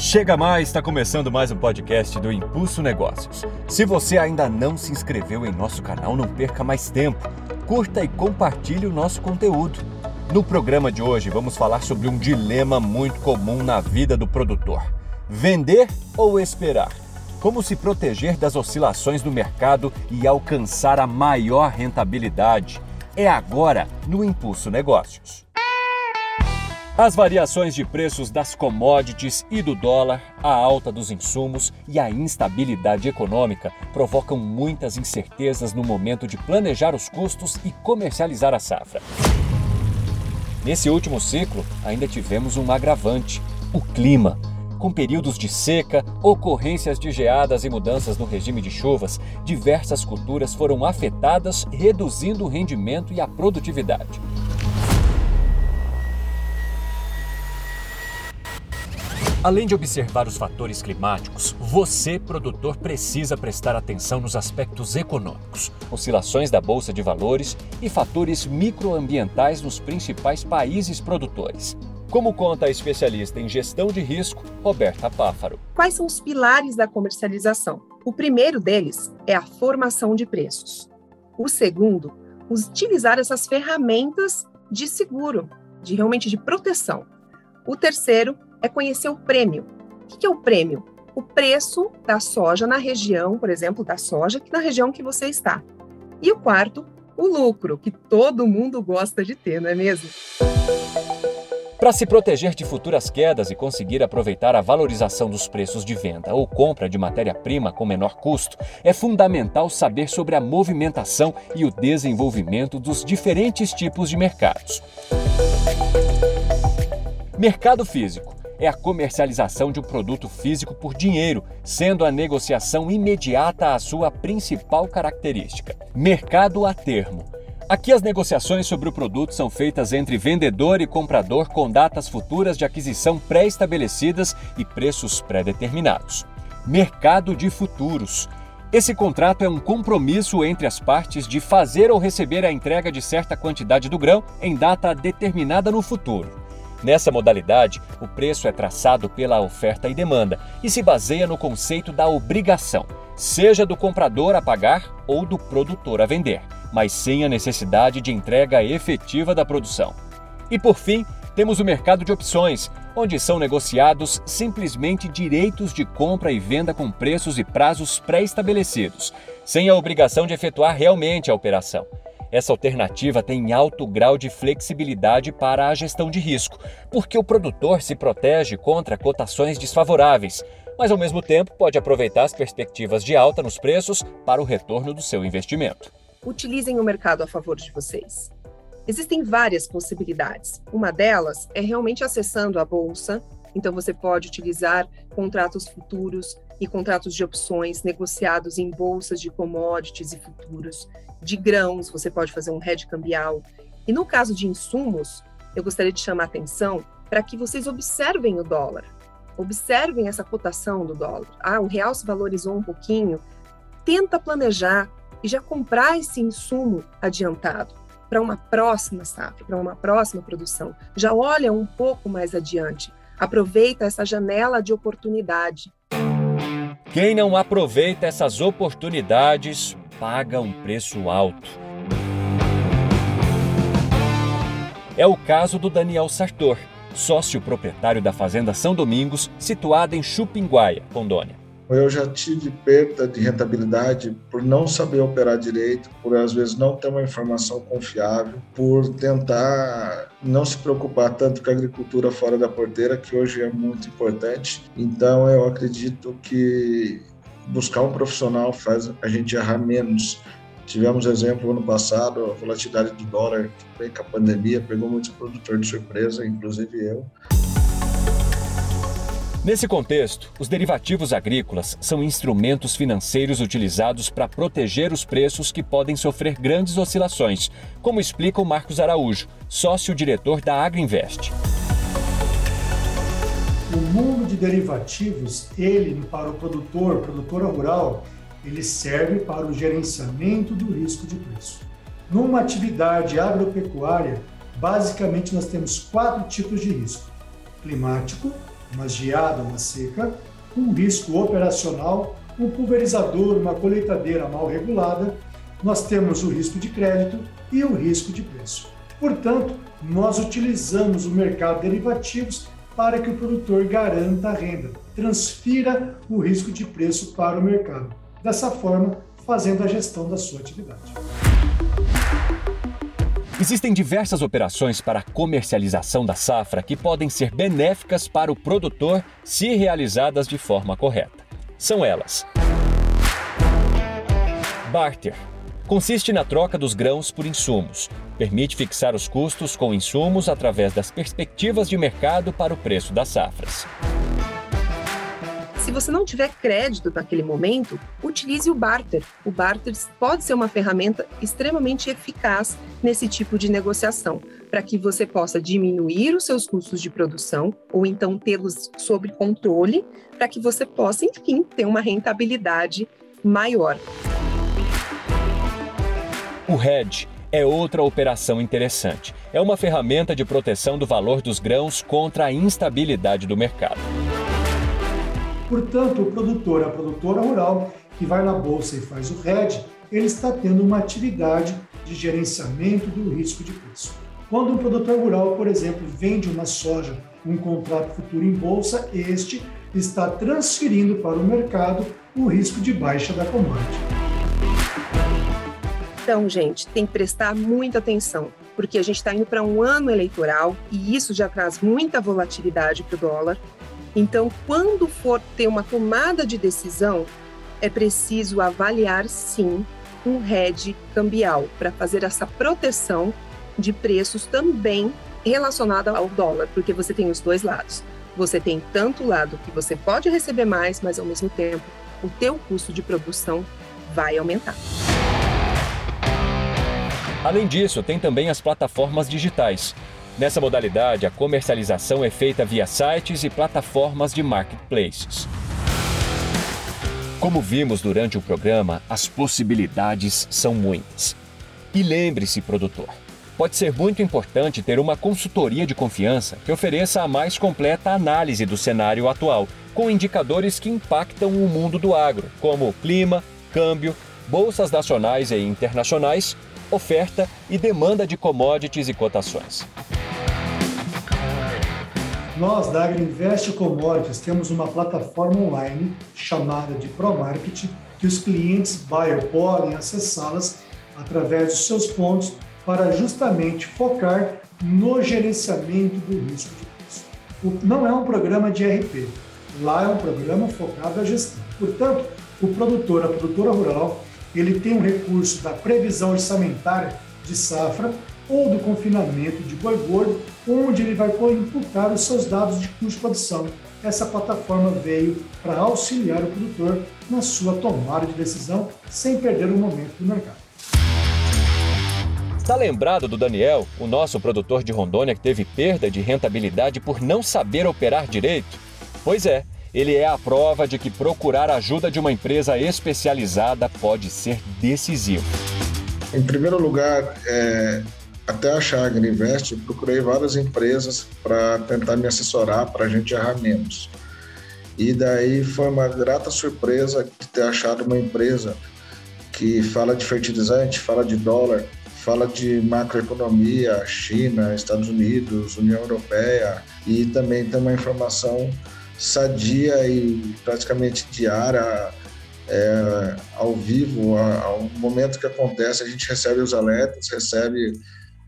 Chega mais, está começando mais um podcast do Impulso Negócios. Se você ainda não se inscreveu em nosso canal, não perca mais tempo. Curta e compartilhe o nosso conteúdo. No programa de hoje, vamos falar sobre um dilema muito comum na vida do produtor: vender ou esperar? Como se proteger das oscilações do mercado e alcançar a maior rentabilidade? É agora no Impulso Negócios. As variações de preços das commodities e do dólar, a alta dos insumos e a instabilidade econômica provocam muitas incertezas no momento de planejar os custos e comercializar a safra. Nesse último ciclo, ainda tivemos um agravante: o clima. Com períodos de seca, ocorrências de geadas e mudanças no regime de chuvas, diversas culturas foram afetadas, reduzindo o rendimento e a produtividade. Além de observar os fatores climáticos, você, produtor, precisa prestar atenção nos aspectos econômicos, oscilações da bolsa de valores e fatores microambientais nos principais países produtores. Como conta a especialista em gestão de risco, Roberta Páfaro. Quais são os pilares da comercialização? O primeiro deles é a formação de preços. O segundo, utilizar essas ferramentas de seguro, de realmente de proteção. O terceiro é conhecer o prêmio. O que é o prêmio? O preço da soja na região, por exemplo, da soja, na região que você está. E o quarto, o lucro, que todo mundo gosta de ter, não é mesmo? Para se proteger de futuras quedas e conseguir aproveitar a valorização dos preços de venda ou compra de matéria-prima com menor custo, é fundamental saber sobre a movimentação e o desenvolvimento dos diferentes tipos de mercados. Mercado físico é a comercialização de um produto físico por dinheiro, sendo a negociação imediata a sua principal característica. Mercado a termo. Aqui as negociações sobre o produto são feitas entre vendedor e comprador com datas futuras de aquisição pré-estabelecidas e preços pré-determinados. Mercado de futuros. Esse contrato é um compromisso entre as partes de fazer ou receber a entrega de certa quantidade do grão em data determinada no futuro. Nessa modalidade, o preço é traçado pela oferta e demanda e se baseia no conceito da obrigação, seja do comprador a pagar ou do produtor a vender, mas sem a necessidade de entrega efetiva da produção. E por fim, temos o mercado de opções, onde são negociados simplesmente direitos de compra e venda com preços e prazos pré-estabelecidos, sem a obrigação de efetuar realmente a operação. Essa alternativa tem alto grau de flexibilidade para a gestão de risco, porque o produtor se protege contra cotações desfavoráveis, mas ao mesmo tempo pode aproveitar as perspectivas de alta nos preços para o retorno do seu investimento. Utilizem o mercado a favor de vocês. Existem várias possibilidades. Uma delas é realmente acessando a bolsa, então você pode utilizar contratos futuros e contratos de opções negociados em bolsas de commodities e futuros de grãos, você pode fazer um hedge cambial. E no caso de insumos, eu gostaria de chamar a atenção para que vocês observem o dólar. Observem essa cotação do dólar. Ah, o real se valorizou um pouquinho. Tenta planejar e já comprar esse insumo adiantado para uma próxima safra, para uma próxima produção. Já olha um pouco mais adiante. Aproveita essa janela de oportunidade. Quem não aproveita essas oportunidades paga um preço alto. É o caso do Daniel Sartor, sócio proprietário da Fazenda São Domingos, situada em Chupinguaia, Rondônia. Eu já tive perda de rentabilidade por não saber operar direito, por às vezes não ter uma informação confiável, por tentar não se preocupar tanto com a agricultura fora da porteira, que hoje é muito importante. Então eu acredito que buscar um profissional faz a gente errar menos. Tivemos exemplo ano passado, a volatilidade do dólar que veio com a pandemia, pegou muitos produtores de surpresa, inclusive eu. Nesse contexto, os derivativos agrícolas são instrumentos financeiros utilizados para proteger os preços que podem sofrer grandes oscilações, como explica o Marcos Araújo, sócio-diretor da Agriinvest o mundo de derivativos, ele para o produtor, produtora rural, ele serve para o gerenciamento do risco de preço. Numa atividade agropecuária, basicamente nós temos quatro tipos de risco: climático, uma geada, uma seca, um risco operacional, um pulverizador, uma colheitadeira mal regulada, nós temos o risco de crédito e o risco de preço. Portanto, nós utilizamos o mercado de derivativos para que o produtor garanta a renda, transfira o risco de preço para o mercado. Dessa forma, fazendo a gestão da sua atividade. Existem diversas operações para a comercialização da safra que podem ser benéficas para o produtor se realizadas de forma correta. São elas: Barter consiste na troca dos grãos por insumos. Permite fixar os custos com insumos através das perspectivas de mercado para o preço das safras. Se você não tiver crédito naquele momento, utilize o barter. O barter pode ser uma ferramenta extremamente eficaz nesse tipo de negociação, para que você possa diminuir os seus custos de produção ou então tê-los sob controle, para que você possa, enfim, ter uma rentabilidade maior. O hedge é outra operação interessante. É uma ferramenta de proteção do valor dos grãos contra a instabilidade do mercado. Portanto, o produtor, a produtora rural que vai na bolsa e faz o hedge, ele está tendo uma atividade de gerenciamento do risco de preço. Quando um produtor rural, por exemplo, vende uma soja, um contrato futuro em bolsa, este está transferindo para o mercado o risco de baixa da commodity. Então, gente, tem que prestar muita atenção, porque a gente está indo para um ano eleitoral e isso já traz muita volatilidade para o dólar. Então, quando for ter uma tomada de decisão, é preciso avaliar sim um hedge cambial para fazer essa proteção de preços também relacionada ao dólar, porque você tem os dois lados. Você tem tanto lado que você pode receber mais, mas ao mesmo tempo o teu custo de produção vai aumentar. Além disso, tem também as plataformas digitais. Nessa modalidade, a comercialização é feita via sites e plataformas de marketplaces. Como vimos durante o programa, as possibilidades são muitas. E lembre-se, produtor, pode ser muito importante ter uma consultoria de confiança que ofereça a mais completa análise do cenário atual, com indicadores que impactam o mundo do agro, como clima, câmbio, bolsas nacionais e internacionais oferta e demanda de commodities e cotações. Nós da Agriinvest Commodities temos uma plataforma online chamada de ProMarket que os clientes buyer podem acessá-las através dos seus pontos para justamente focar no gerenciamento do risco de preço. Não é um programa de RP, lá é um programa focado na gestão. Portanto, o produtor, a produtora rural, ele tem um recurso da previsão orçamentária de safra ou do confinamento de boi gordo, onde ele vai imputar os seus dados de custo de produção. Essa plataforma veio para auxiliar o produtor na sua tomada de decisão sem perder o momento do mercado. Está lembrado do Daniel, o nosso produtor de Rondônia que teve perda de rentabilidade por não saber operar direito? Pois é, ele é a prova de que procurar ajuda de uma empresa especializada pode ser decisivo. Em primeiro lugar, é, até achar a Agriinvest, procurei várias empresas para tentar me assessorar para a gente errar menos. E daí foi uma grata surpresa ter achado uma empresa que fala de fertilizante, fala de dólar, fala de macroeconomia, China, Estados Unidos, União Europeia e também tem uma informação sadia e praticamente diária, é, ao vivo, ao momento que acontece, a gente recebe os alertas, recebe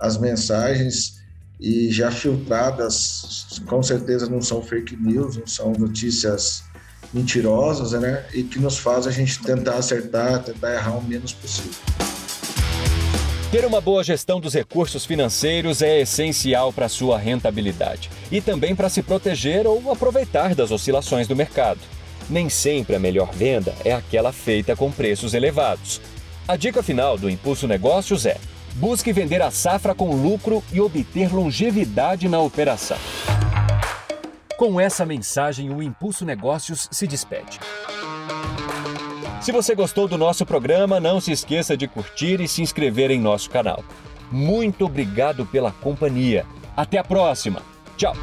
as mensagens e já filtradas, com certeza não são fake news, não são notícias mentirosas, né? E que nos faz a gente tentar acertar, tentar errar o menos possível. Ter uma boa gestão dos recursos financeiros é essencial para sua rentabilidade e também para se proteger ou aproveitar das oscilações do mercado. Nem sempre a melhor venda é aquela feita com preços elevados. A dica final do Impulso Negócios é: busque vender a safra com lucro e obter longevidade na operação. Com essa mensagem, o Impulso Negócios se despede. Se você gostou do nosso programa, não se esqueça de curtir e se inscrever em nosso canal. Muito obrigado pela companhia. Até a próxima. Tchau.